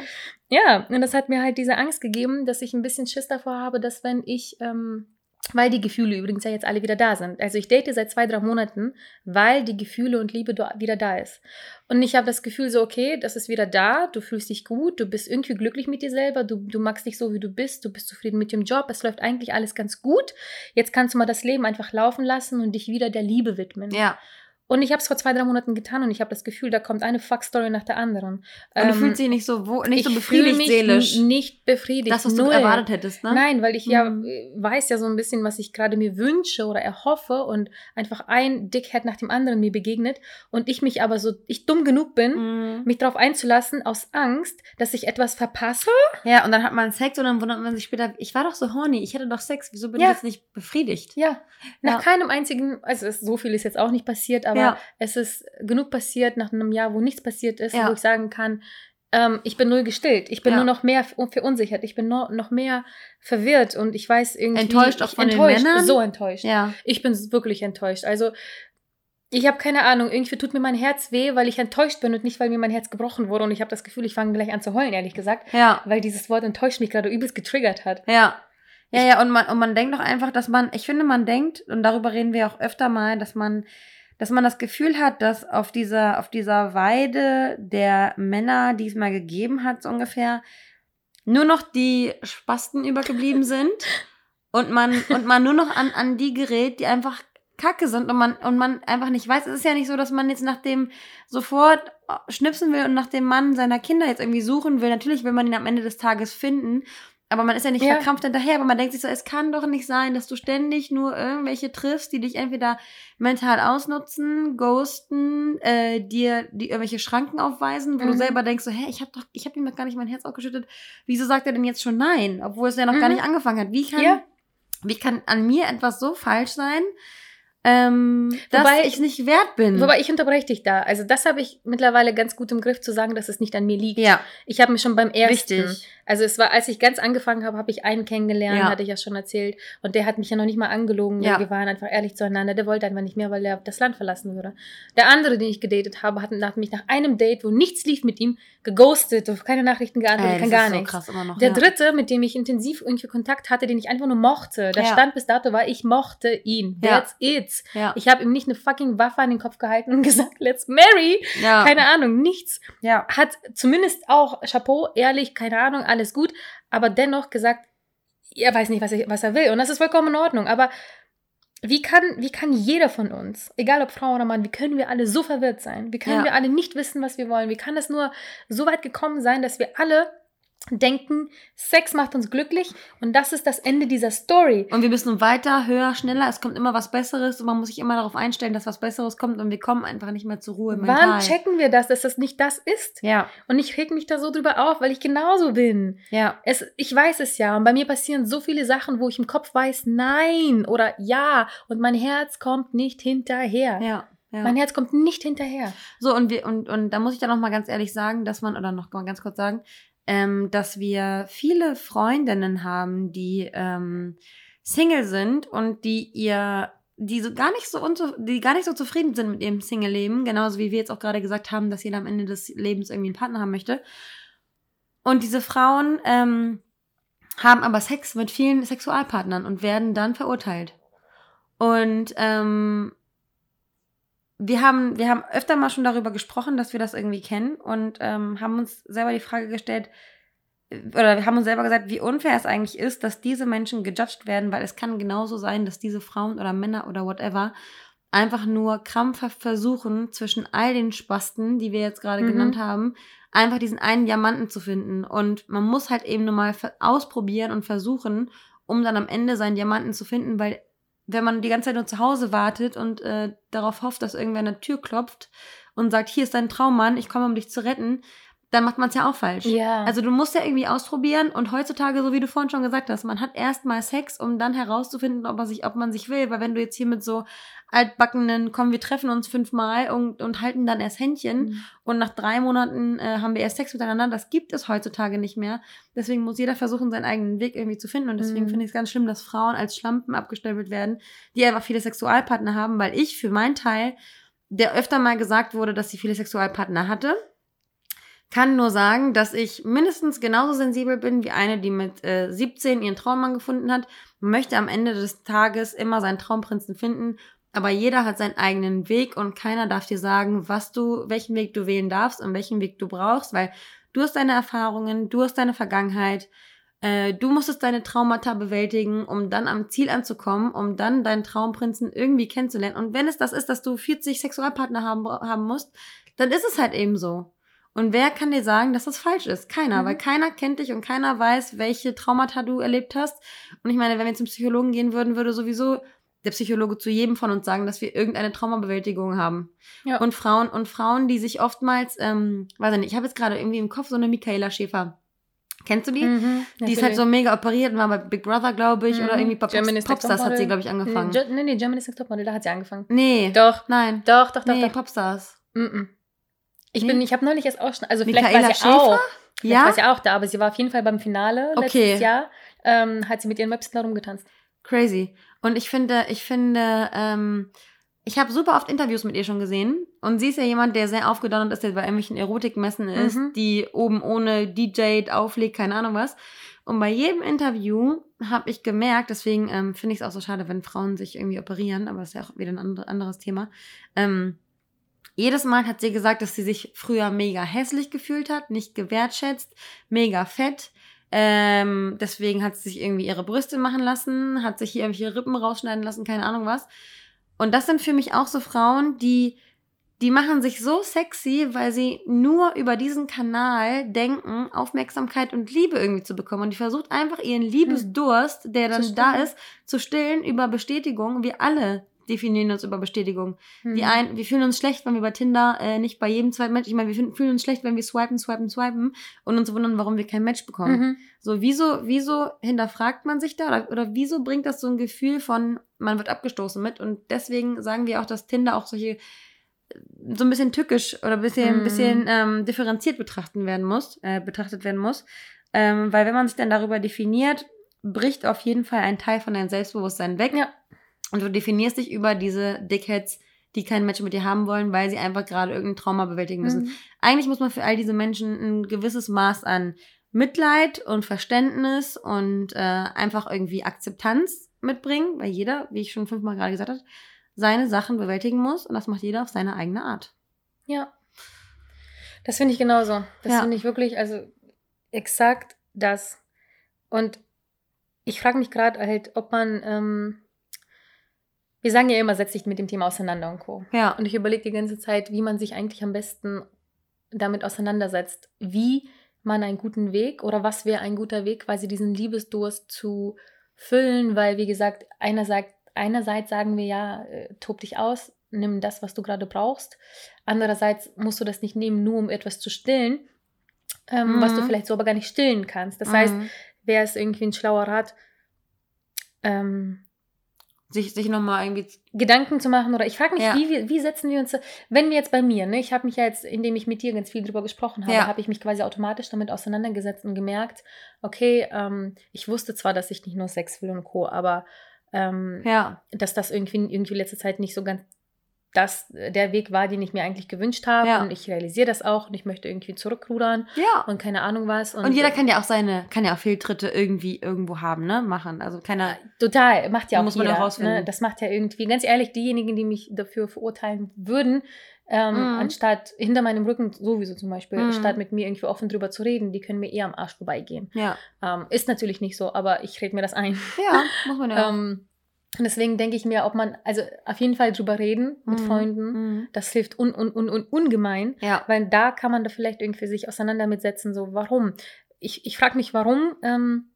Ja, und das hat mir halt diese Angst gegeben, dass ich ein bisschen Schiss davor habe, dass wenn ich, ähm, weil die Gefühle übrigens ja jetzt alle wieder da sind. Also ich date seit zwei, drei Monaten, weil die Gefühle und Liebe wieder da ist. Und ich habe das Gefühl so, okay, das ist wieder da, du fühlst dich gut, du bist irgendwie glücklich mit dir selber, du, du magst dich so, wie du bist, du bist zufrieden mit dem Job, es läuft eigentlich alles ganz gut. Jetzt kannst du mal das Leben einfach laufen lassen und dich wieder der Liebe widmen. ja. Und ich habe es vor zwei, drei Monaten getan und ich habe das Gefühl, da kommt eine Fuck-Story nach der anderen. Und du Ähm, fühlst dich nicht so, wo, nicht so befriedigt mich seelisch. Nicht befriedigt. Das, was du null. erwartet hättest, ne? Nein, weil ich ja Mhm. äh, weiß ja so ein bisschen, was ich gerade mir wünsche oder erhoffe und einfach ein Dickhead nach dem anderen mir begegnet und ich mich aber so, ich dumm genug bin, Mhm. mich darauf einzulassen aus Angst, dass ich etwas verpasse. Ja, und dann hat man Sex und dann wundert man sich später, ich war doch so horny, ich hatte doch Sex, wieso bin Ja. ich jetzt nicht befriedigt? Ja, nach Ja. keinem einzigen, also so viel ist jetzt auch nicht passiert, aber Ja. Es ist genug passiert nach einem Jahr, wo nichts passiert ist, Ja. wo ich sagen kann, ähm, ich bin null gestillt, ich bin Ja. nur noch mehr ver- verunsichert, ich bin noch, noch mehr verwirrt und ich weiß irgendwie Enttäuscht auch ich- von den enttäuscht, Männern? so enttäuscht. Ja. Ich bin wirklich enttäuscht. Also ich habe keine Ahnung, irgendwie tut mir mein Herz weh, weil ich enttäuscht bin und nicht, weil mir mein Herz gebrochen wurde und ich habe das Gefühl, ich fange gleich an zu heulen, ehrlich gesagt, Ja. weil dieses Wort enttäuscht mich gerade übelst getriggert hat. Ja. Ja, ja, und man, und man denkt doch einfach, dass man, ich finde, man denkt, und darüber reden wir auch öfter mal, dass man, dass man das Gefühl hat, dass auf dieser, auf dieser Weide der Männer, die es mal gegeben hat, so ungefähr, nur noch die Spasten übergeblieben sind und man, und man nur noch an, an die gerät, die einfach kacke sind und man, und man einfach nicht weiß. Es ist ja nicht so, dass man jetzt nach dem sofort schnipsen will und nach dem Mann seiner Kinder jetzt irgendwie suchen will. Natürlich will man ihn am Ende des Tages finden. Aber man ist ja nicht Ja. verkrampft hinterher, aber man denkt sich so, es kann doch nicht sein, dass du ständig nur irgendwelche triffst, die dich entweder mental ausnutzen, ghosten, äh, dir die irgendwelche Schranken aufweisen, wo du Mhm. selber denkst so, hä, ich habe doch, ich habe ihm doch gar nicht mein Herz ausgeschüttet. Wieso sagt er denn jetzt schon nein, obwohl es ja noch gar Mhm. nicht angefangen hat? Wie kann, Ja. wie kann an mir etwas so falsch sein, ähm, dass Wobei- ich nicht wert bin? Wobei ich unterbreche dich da. Also das habe ich mittlerweile ganz gut im Griff zu sagen, dass es nicht an mir liegt. ja, Ich habe mich schon beim ersten, wichtig. Also es war, als ich ganz angefangen habe, habe ich einen kennengelernt, Ja. hatte ich ja schon erzählt. Und der hat mich ja noch nicht mal angelogen. Ja. Wir waren einfach ehrlich zueinander. Der wollte einfach nicht mehr, weil er das Land verlassen würde. Der andere, den ich gedatet habe, hat, hat mich nach einem Date, wo nichts lief mit ihm, geghostet, auf keine Nachrichten geantwortet, Ey, kann gar so nichts. krass immer noch. Der ja. dritte, mit dem ich intensiv irgendwie Kontakt hatte, den ich einfach nur mochte, der stand bis dato war, ich mochte ihn. That's it. Ja. Ich habe ihm nicht eine fucking Waffe an den Kopf gehalten und gesagt, let's marry. ja. Keine Ahnung, nichts. ja. Hat zumindest auch, Chapeau, ehrlich, keine Ahnung, alles gut, aber dennoch gesagt, er weiß nicht, was er, was er will. Und das ist vollkommen in Ordnung. Aber wie kann, wie kann jeder von uns, egal ob Frau oder Mann, wie können wir alle so verwirrt sein? Wie können Ja. wir alle nicht wissen, was wir wollen? Wie kann es nur so weit gekommen sein, dass wir alle denken, Sex macht uns glücklich und das ist das Ende dieser Story. Und wir müssen weiter, höher, schneller. Es kommt immer was Besseres und man muss sich immer darauf einstellen, dass was Besseres kommt und wir kommen einfach nicht mehr zur Ruhe mental. Wann checken wir das, dass das nicht das ist? Ja, Und ich reg mich da so drüber auf, weil ich genauso bin. ja, Es, ich weiß es ja. Und bei mir passieren so viele Sachen, wo ich im Kopf weiß, nein oder ja. Und mein Herz kommt nicht hinterher. ja. ja. Mein Herz kommt nicht hinterher. So, und wir, und, und da muss ich dann noch mal ganz ehrlich sagen, dass man, oder noch mal ganz kurz sagen, ähm, dass wir viele Freundinnen haben, die, ähm, Single sind und die ihr die so gar nicht so die gar nicht so zufrieden sind mit ihrem Single-Leben, genauso wie wir jetzt auch gerade gesagt haben, dass jeder am Ende des Lebens irgendwie einen Partner haben möchte. Und diese Frauen ähm, haben aber Sex mit vielen Sexualpartnern und werden dann verurteilt. Und ähm, wir haben, wir haben öfter mal schon darüber gesprochen, dass wir das irgendwie kennen und ähm, haben uns selber die Frage gestellt, oder wir haben uns selber gesagt, wie unfair es eigentlich ist, dass diese Menschen gejudged werden, weil es kann genauso sein, dass diese Frauen oder Männer oder whatever einfach nur krampfhaft versuchen, zwischen all den Spasten, die wir jetzt gerade mhm. genannt haben, einfach diesen einen Diamanten zu finden. Und man muss halt eben nur mal ausprobieren und versuchen, um dann am Ende seinen Diamanten zu finden, weil wenn man die ganze Zeit nur zu Hause wartet und äh, darauf hofft, dass irgendwer an der Tür klopft und sagt, hier ist dein Traummann, ich komme, um dich zu retten, dann macht man es ja auch falsch. Ja. Also du musst ja irgendwie ausprobieren und heutzutage, so wie du vorhin schon gesagt hast, man hat erstmal Sex, um dann herauszufinden, ob man sich, ob man sich will. Weil wenn du jetzt hier mit so altbackenen, komm, wir treffen uns fünfmal und, und halten dann erst Händchen mhm. und nach drei Monaten äh, haben wir erst Sex miteinander, das gibt es heutzutage nicht mehr. Deswegen muss jeder versuchen, seinen eigenen Weg irgendwie zu finden. Und deswegen mhm. finde ich es ganz schlimm, dass Frauen als Schlampen abgestempelt werden, die einfach viele Sexualpartner haben, weil ich für meinen Teil, der öfter mal gesagt wurde, dass sie viele Sexualpartner hatte, kann nur sagen, dass ich mindestens genauso sensibel bin wie eine, die mit äh, 17 ihren Traummann gefunden hat, möchte am Ende des Tages immer seinen Traumprinzen finden, aber jeder hat seinen eigenen Weg und keiner darf dir sagen, was du, welchen Weg du wählen darfst und welchen Weg du brauchst, weil du hast deine Erfahrungen, du hast deine Vergangenheit, äh, du musstest deine Traumata bewältigen, um dann am Ziel anzukommen, um dann deinen Traumprinzen irgendwie kennenzulernen. Und wenn es das ist, dass du 40 Sexualpartner haben, haben musst, dann ist es halt eben so. Und wer kann dir sagen, dass das falsch ist? Keiner, mhm. weil keiner kennt dich und keiner weiß, welche Traumata du erlebt hast. Und ich meine, wenn wir zum Psychologen gehen würden, würde sowieso der Psychologe zu jedem von uns sagen, dass wir irgendeine Traumabewältigung haben. Ja. Und Frauen und Frauen, die sich oftmals, ähm, weiß ich nicht, ich habe jetzt gerade irgendwie im Kopf so eine Michaela Schäfer. Kennst du die? Mhm, die ist halt so mega operiert und war bei Big Brother, glaube ich, mhm. oder irgendwie bei Pops, Popstars hat sie, glaube ich, angefangen. Nee, nee, Germany's Next Topmodel, da hat sie angefangen. Nee. Doch. Nein. Doch, doch, doch. Nee, doch. Popstars. Mhm. Ich bin, ich habe neulich erst auch schon, also vielleicht Michaela war sie Schäfer? auch, vielleicht ja? war sie auch da, aber sie war auf jeden Fall beim Finale okay. letztes Jahr, ähm, hat sie mit ihren Möpsen da rumgetanzt. Crazy. Und ich finde, ich finde, ähm, ich habe super oft Interviews mit ihr schon gesehen. Und sie ist ja jemand, der sehr aufgedonnert ist, der bei irgendwelchen Erotikmessen ist, mhm. die oben ohne DJ auflegt, keine Ahnung was. Und bei jedem Interview habe ich gemerkt, deswegen ähm, finde ich es auch so schade, wenn Frauen sich irgendwie operieren, aber das ist ja auch wieder ein anderes Thema. Ähm, jedes Mal hat sie gesagt, dass sie sich früher mega hässlich gefühlt hat, nicht gewertschätzt, mega fett. Ähm, deswegen hat sie sich irgendwie ihre Brüste machen lassen, hat sich hier irgendwelche Rippen rausschneiden lassen, keine Ahnung was. Und das sind für mich auch so Frauen, die, die machen sich so sexy, weil sie nur über diesen Kanal denken, Aufmerksamkeit und Liebe irgendwie zu bekommen. Und die versucht einfach ihren Liebesdurst, der dann da ist, zu stillen über Bestätigung. Wir alle definieren uns über Bestätigung. Mhm. Die ein, wir fühlen uns schlecht, wenn wir bei Tinder äh, nicht bei jedem zweiten Match, ich meine, wir fühlen uns schlecht, wenn wir swipen, swipen, swipen und uns wundern, warum wir kein Match bekommen. Mhm. So, wieso, wieso hinterfragt man sich da oder, oder wieso bringt das so ein Gefühl von, man wird abgestoßen mit und deswegen sagen wir auch, dass Tinder auch solche so ein bisschen tückisch oder ein bisschen, mhm. bisschen ähm, differenziert betrachten werden muss, äh, betrachtet werden muss. Ähm, weil wenn man sich dann darüber definiert, bricht auf jeden Fall ein Teil von deinem Selbstbewusstsein weg. Ja. Und du definierst dich über diese Dickheads, die kein Match mit dir haben wollen, weil sie einfach gerade irgendein Trauma bewältigen müssen. Mhm. Eigentlich muss man für all diese Menschen ein gewisses Maß an Mitleid und Verständnis und äh, einfach irgendwie Akzeptanz mitbringen, weil jeder, wie ich schon fünfmal gerade gesagt habe, seine Sachen bewältigen muss und das macht jeder auf seine eigene Art. Ja. Das finde ich genauso. Das ja. finde ich wirklich, also exakt das. Und ich frage mich gerade halt, ob man ähm, wir sagen ja immer, setz dich mit dem Thema auseinander und Co. Ja. Und ich überlege die ganze Zeit, wie man sich eigentlich am besten damit auseinandersetzt. Wie man einen guten Weg oder was wäre ein guter Weg, quasi diesen Liebesdurst zu füllen, weil, wie gesagt, einer sagt, einerseits sagen wir ja, äh, tob dich aus, nimm das, was du gerade brauchst. Andererseits musst du das nicht nehmen, nur um etwas zu stillen, ähm, mhm. was du mhm. vielleicht so aber gar nicht stillen kannst. Das mhm. heißt, wäre es irgendwie ein schlauer Rat, ähm, sich, sich nochmal irgendwie. Gedanken zu machen oder ich frage mich, Ja. wie, wie setzen wir uns, wenn wir jetzt bei mir, ne, ich habe mich ja jetzt, indem ich mit dir ganz viel drüber gesprochen habe, Ja. habe ich mich quasi automatisch damit auseinandergesetzt und gemerkt, okay, ähm, ich wusste zwar, dass ich nicht nur Sex will und Co., aber ähm, Ja. dass das irgendwie, irgendwie letzte Zeit nicht so ganz das äh, der Weg war, den ich mir eigentlich gewünscht habe Ja. und ich realisiere das auch und ich möchte irgendwie zurückrudern Ja. und keine Ahnung was. Und, jeder kann ja auch seine, kann ja auch Fehltritte irgendwie irgendwo haben, ne? Machen. Also keiner. Total, macht ja auch Muss man jeder. auch rausfinden. Ne? Das macht ja irgendwie, ganz ehrlich, diejenigen, die mich dafür verurteilen würden, ähm, Mhm. anstatt hinter meinem Rücken sowieso zum Beispiel, Mhm. statt mit mir irgendwie offen drüber zu reden, die können mir eher am Arsch vorbeigehen. Ja. Ähm, ist natürlich nicht so, aber ich rede mir das ein. Ja, muss man ja. Ähm, und deswegen denke ich mir, ob man, also auf jeden Fall drüber reden mit Mhm. Freunden, Mhm. das hilft un, un, un, un, ungemein. Ja. Weil da kann man da vielleicht irgendwie sich auseinander mitsetzen, so warum. Ich, ich frage mich, warum ähm,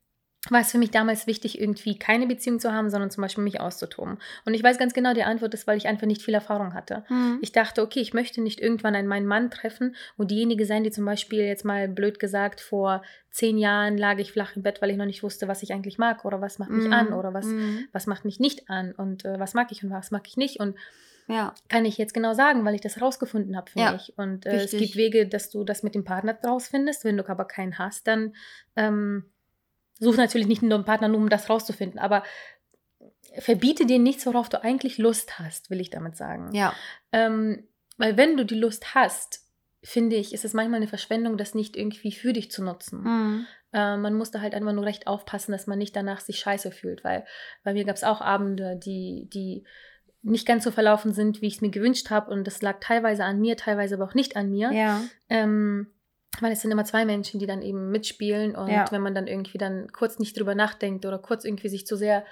war es für mich damals wichtig, irgendwie keine Beziehung zu haben, sondern zum Beispiel mich auszutoben. Und ich weiß ganz genau, die Antwort ist, weil ich einfach nicht viel Erfahrung hatte. Mhm. Ich dachte, okay, ich möchte nicht irgendwann einen meinen Mann treffen und diejenige sein, die zum Beispiel jetzt mal blöd gesagt, vor zehn Jahren lag ich flach im Bett, weil ich noch nicht wusste, was ich eigentlich mag oder was macht mich Mhm. an oder was, Mhm. was macht mich nicht an und äh, was mag ich und was mag ich nicht. Und Ja. kann ich jetzt genau sagen, weil ich das herausgefunden habe für Ja, mich. Und äh, es gibt Wege, dass du das mit dem Partner rausfindest. Wenn du aber keinen hast, dann ähm, such natürlich nicht nur einen Partner, nur um das rauszufinden. Aber verbiete dir nichts, worauf du eigentlich Lust hast, will ich damit sagen. Ja. Ähm, weil wenn du die Lust hast, finde ich, ist es manchmal eine Verschwendung, das nicht irgendwie für dich zu nutzen. Mhm. Äh, man muss da halt einfach nur recht aufpassen, dass man nicht danach sich scheiße fühlt, weil bei mir gab es auch Abende, die, die nicht ganz so verlaufen sind, wie ich es mir gewünscht habe. Und das lag teilweise an mir, teilweise aber auch nicht an mir. Ja. Ähm, weil es sind immer zwei Menschen, die dann eben mitspielen. Und Ja. wenn man dann irgendwie dann kurz nicht drüber nachdenkt oder kurz irgendwie sich zu sehr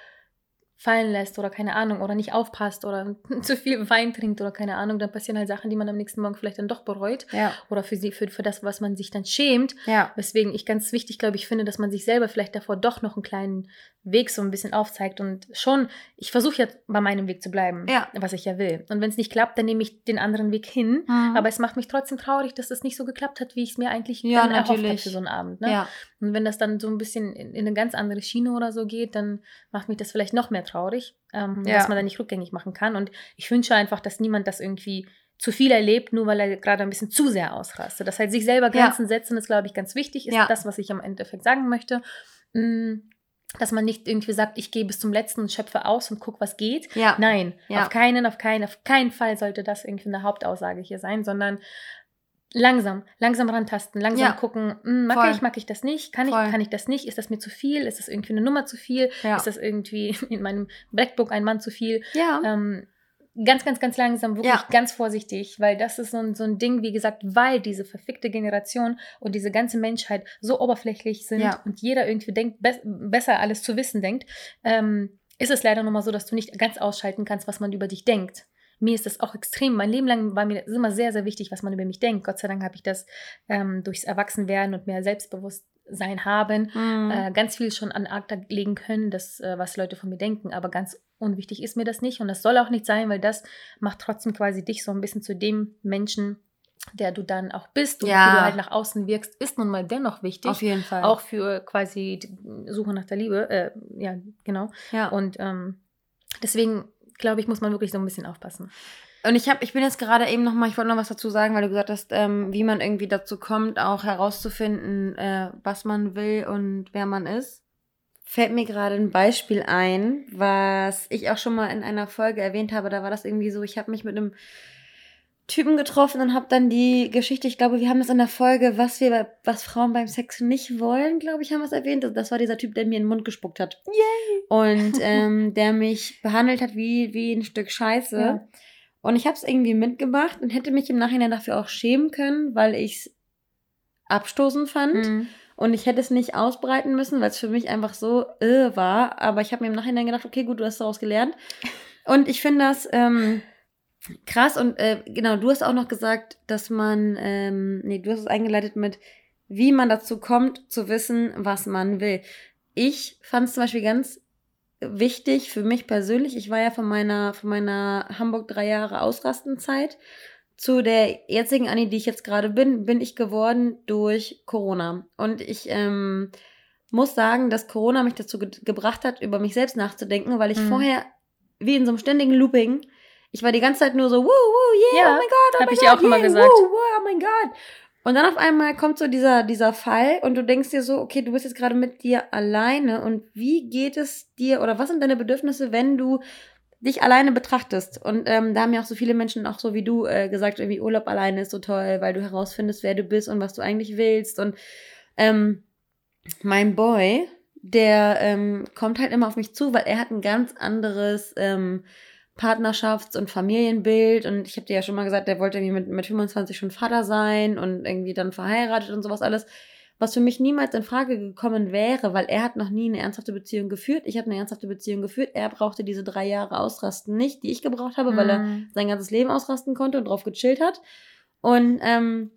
fallen lässt oder keine Ahnung oder nicht aufpasst oder zu viel Wein trinkt oder keine Ahnung, dann passieren halt Sachen, die man am nächsten Morgen vielleicht dann doch bereut Ja. oder für sie für, für das, was man sich dann schämt. Ja. Weswegen ich ganz wichtig, glaube ich, finde, dass man sich selber vielleicht davor doch noch einen kleinen Weg so ein bisschen aufzeigt und schon, ich versuche ja bei meinem Weg zu bleiben, Ja. was ich ja will. Und wenn es nicht klappt, dann nehme ich den anderen Weg hin. Mhm. Aber es macht mich trotzdem traurig, dass das nicht so geklappt hat, wie ich es mir eigentlich Ja, dann erhofft habe natürlich. für so einen Abend. Ne? ja. Und wenn das dann so ein bisschen in, in eine ganz andere Schiene oder so geht, dann macht mich das vielleicht noch mehr traurig, ähm, Ja. dass man da nicht rückgängig machen kann. Und ich wünsche einfach, dass niemand das irgendwie zu viel erlebt, nur weil er gerade ein bisschen zu sehr ausrastet. Das heißt, sich selber Ja. Grenzen setzen, ist, glaube ich, ganz wichtig, ist Ja. das, was ich am Endeffekt sagen möchte. Mm, Dass man nicht irgendwie sagt, ich gehe bis zum letzten und schöpfe aus und guck, was geht. Ja. Nein, Ja. auf keinen, auf keinen, auf keinen Fall sollte das irgendwie eine Hauptaussage hier sein, sondern langsam, langsam rantasten, langsam Ja. gucken, hm, mag Voll. ich, mag ich das nicht, kann ich, Voll. kann ich das nicht, ist das mir zu viel, ist das irgendwie eine Nummer zu viel, Ja. ist das irgendwie in meinem Blackbook ein Mann zu viel. ja. Ähm, ganz, ganz, ganz langsam, wirklich Ja. ganz vorsichtig, weil das ist so ein, so ein Ding, wie gesagt, weil diese verfickte Generation und diese ganze Menschheit so oberflächlich sind Ja. und jeder irgendwie denkt, be besser alles zu wissen denkt, ähm, ist es leider nun mal so, dass du nicht ganz ausschalten kannst, was man über dich denkt. Mir ist das auch extrem, mein Leben lang war mir das immer sehr, sehr wichtig, was man über mich denkt. Gott sei Dank habe ich das ähm, durchs Erwachsenwerden und mehr Selbstbewusstsein haben Mhm. äh, ganz viel schon an Akta legen können, das, äh, was Leute von mir denken. Aber ganz unwichtig ist mir das nicht und das soll auch nicht sein, weil das macht trotzdem quasi dich so ein bisschen zu dem Menschen, der du dann auch bist und Ja. wie du halt nach außen wirkst, ist nun mal dennoch wichtig. Auf jeden Fall. Auch für quasi die Suche nach der Liebe. Äh, ja, genau. ja. Und ähm, deswegen glaube ich, muss man wirklich so ein bisschen aufpassen. Und ich habe, ich bin jetzt gerade eben noch mal, ich wollte noch was dazu sagen, weil du gesagt hast, ähm, wie man irgendwie dazu kommt, auch herauszufinden, äh, was man will und wer man ist. Fällt mir gerade ein Beispiel ein, was ich auch schon mal in einer Folge erwähnt habe. Da war das irgendwie so, ich habe mich mit einem Typen getroffen und habe dann die Geschichte, ich glaube, wir haben das in der Folge, was wir, bei, was Frauen beim Sex nicht wollen, glaube ich, haben wir es erwähnt. Das war dieser Typ, der mir in den Mund gespuckt hat. Yay! Und ähm, der mich behandelt hat wie, wie ein Stück Scheiße. Ja. Und ich habe es irgendwie mitgemacht und hätte mich im Nachhinein dafür auch schämen können, weil ich es abstoßend fand. Mhm. Und ich hätte es nicht ausbreiten müssen, weil es für mich einfach so äh, war. Aber ich habe mir im Nachhinein gedacht, okay, gut, du hast daraus gelernt. Und ich finde das ähm, krass. Und äh, genau, du hast auch noch gesagt, dass man, ähm, nee, du hast es eingeleitet mit, wie man dazu kommt, zu wissen, was man will. Ich fand es zum Beispiel ganz wichtig für mich persönlich. Ich war ja von meiner, von meiner Hamburg drei Jahre Ausrastenzeit zu der jetzigen Annie, die ich jetzt gerade bin, bin ich geworden durch Corona. Und ich ähm, muss sagen, dass Corona mich dazu ge gebracht hat, über mich selbst nachzudenken, weil ich Mhm. vorher wie in so einem ständigen Looping. Ich war die ganze Zeit nur so, woo, woo, yeah, Ja, oh mein Gott, oh hab mein ich Gott, auch immer yeah, gesagt. Woo, woo, oh mein Gott. Und dann auf einmal kommt so dieser, dieser Fall und du denkst dir so, okay, du bist jetzt gerade mit dir alleine und wie geht es dir oder was sind deine Bedürfnisse, wenn du dich alleine betrachtest? Und ähm, da haben ja auch so viele Menschen, auch so wie du, äh, gesagt, irgendwie Urlaub alleine ist so toll, weil du herausfindest, wer du bist und was du eigentlich willst. Und ähm, mein Boy, der ähm, kommt halt immer auf mich zu, weil er hat ein ganz anderes ähm, Partnerschafts- und Familienbild. Und ich habe dir ja schon mal gesagt, der wollte irgendwie mit, mit 25 schon Vater sein und irgendwie dann verheiratet und sowas alles. Was für mich niemals in Frage gekommen wäre, weil er hat noch nie eine ernsthafte Beziehung geführt. Ich habe eine ernsthafte Beziehung geführt. Er brauchte diese drei Jahre Ausrasten nicht, die ich gebraucht habe, weil er Mhm. sein ganzes Leben ausrasten konnte und drauf gechillt hat. Und ähm,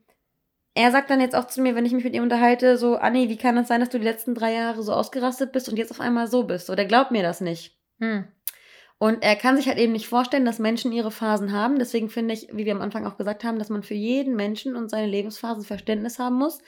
er sagt dann jetzt auch zu mir, wenn ich mich mit ihm unterhalte, so, Anni, wie kann es sein, dass du die letzten drei Jahre so ausgerastet bist und jetzt auf einmal so bist? So, der glaubt mir das nicht. Hm. Und er kann sich halt eben nicht vorstellen, dass Menschen ihre Phasen haben. Deswegen finde ich, wie wir am Anfang auch gesagt haben, dass man für jeden Menschen und seine Lebensphasen Verständnis haben muss,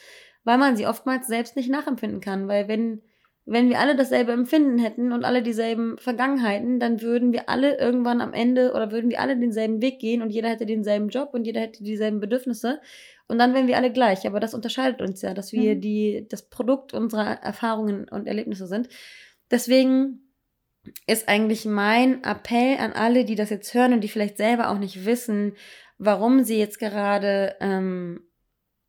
weil man sie oftmals selbst nicht nachempfinden kann. Weil wenn, wenn wir alle dasselbe Empfinden hätten und alle dieselben Vergangenheiten, dann würden wir alle irgendwann am Ende oder würden wir alle denselben Weg gehen und jeder hätte denselben Job und jeder hätte dieselben Bedürfnisse. Und dann wären wir alle gleich. Aber das unterscheidet uns ja, dass wir Mhm. die, das Produkt unserer Erfahrungen und Erlebnisse sind. Deswegen ist eigentlich mein Appell an alle, die das jetzt hören und die vielleicht selber auch nicht wissen, warum sie jetzt gerade ähm,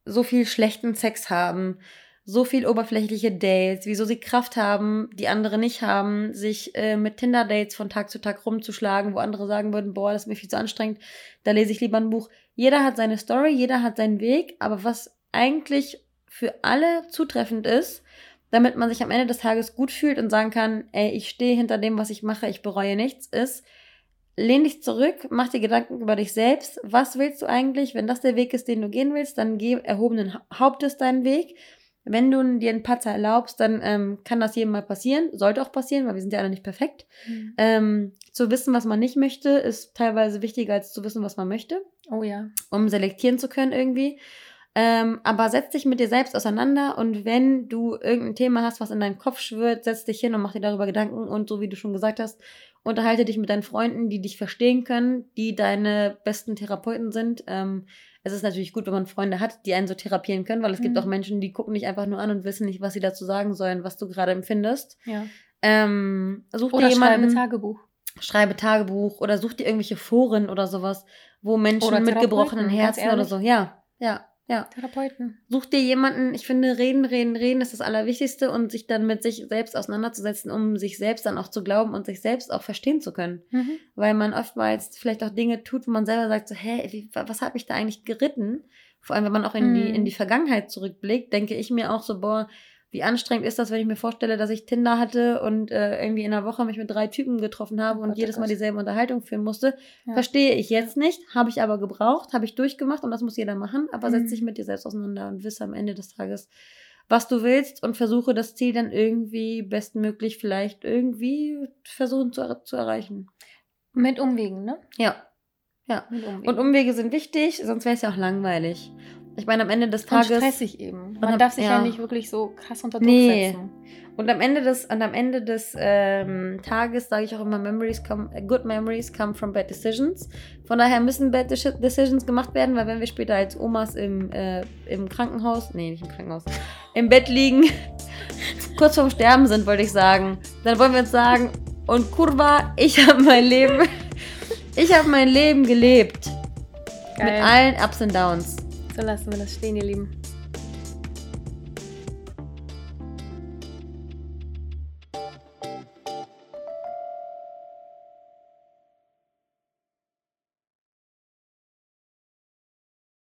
so viel schlechten Sex haben, so viel oberflächliche Dates, wieso sie Kraft haben, die andere nicht haben, sich äh, mit Tinder-Dates von Tag zu Tag rumzuschlagen, wo andere sagen würden, boah, das ist mir viel zu anstrengend, da lese ich lieber ein Buch. Jeder hat seine Story, jeder hat seinen Weg, aber was eigentlich für alle zutreffend ist, damit man sich am Ende des Tages gut fühlt und sagen kann, ey, ich stehe hinter dem, was ich mache, ich bereue nichts, ist, lehn dich zurück, mach dir Gedanken über dich selbst. Was willst du eigentlich? Wenn das der Weg ist, den du gehen willst, dann geh erhobenen Hauptes deinen Weg. Wenn du dir einen Patzer erlaubst, dann ähm, kann das jedem mal passieren. Sollte auch passieren, weil wir sind ja alle nicht perfekt. Hm. Ähm, zu wissen, was man nicht möchte, ist teilweise wichtiger als zu wissen, was man möchte Oh ja. um selektieren zu können irgendwie. Ähm, aber setz dich mit dir selbst auseinander und wenn du irgendein Thema hast, was in deinem Kopf schwirrt, setz dich hin und mach dir darüber Gedanken und so wie du schon gesagt hast, unterhalte dich mit deinen Freunden, die dich verstehen können, die deine besten Therapeuten sind. Ähm, es ist natürlich gut, wenn man Freunde hat, die einen so therapieren können, weil es gibt Mhm. auch Menschen, die gucken dich einfach nur an und wissen nicht, was sie dazu sagen sollen, was du gerade empfindest. Ja. Ähm, such Oder dir schreibe jemanden, Tagebuch. schreibe Tagebuch oder such dir irgendwelche Foren oder sowas, wo Menschen mit gebrochenen Herzen oder so. Ja, ja, ja. Therapeuten. Such dir jemanden, ich finde, reden, reden, reden ist das Allerwichtigste und sich dann mit sich selbst auseinanderzusetzen, um sich selbst dann auch zu glauben und sich selbst auch verstehen zu können. Mhm. Weil man oftmals vielleicht auch Dinge tut, wo man selber sagt, so, hä, wie, was hat mich da eigentlich geritten? Vor allem, wenn man auch in, die, Mhm. in die Vergangenheit zurückblickt, denke ich mir auch so, boah, wie anstrengend ist das, wenn ich mir vorstelle, dass ich Tinder hatte und äh, irgendwie in einer Woche mich mit drei Typen getroffen habe Oh und Gott, oh jedes Mal dieselbe Unterhaltung führen musste. Ja. Verstehe ich jetzt nicht, habe ich aber gebraucht, habe ich durchgemacht und das muss jeder machen, aber Mhm. setz dich mit dir selbst auseinander und wisse am Ende des Tages, was du willst und versuche das Ziel dann irgendwie bestmöglich vielleicht irgendwie versuchen zu, zu erreichen. Mit Umwegen, ne? Ja, ja. Und Umwege sind wichtig, sonst wäre es ja auch langweilig. Ich meine, am Ende des Und Tages. stressig eben. Man Und- darf sich ja. ja. nicht wirklich so krass unter Druck Nee. setzen. Und am Ende des, und am Ende des ähm, Tages sage ich auch immer, Memories come, äh, good memories come from bad decisions. Von daher müssen bad Deci- decisions gemacht werden, weil wenn wir später als Omas im, äh, im Krankenhaus, nee, nicht im Krankenhaus, im Bett liegen, kurz vorm Sterben sind, wollte ich sagen, dann wollen wir uns sagen, und Kurva, ich habe mein Leben, ich habe mein Leben gelebt. Mit Geil. allen Ups und Downs. So lassen wir das stehen, ihr Lieben.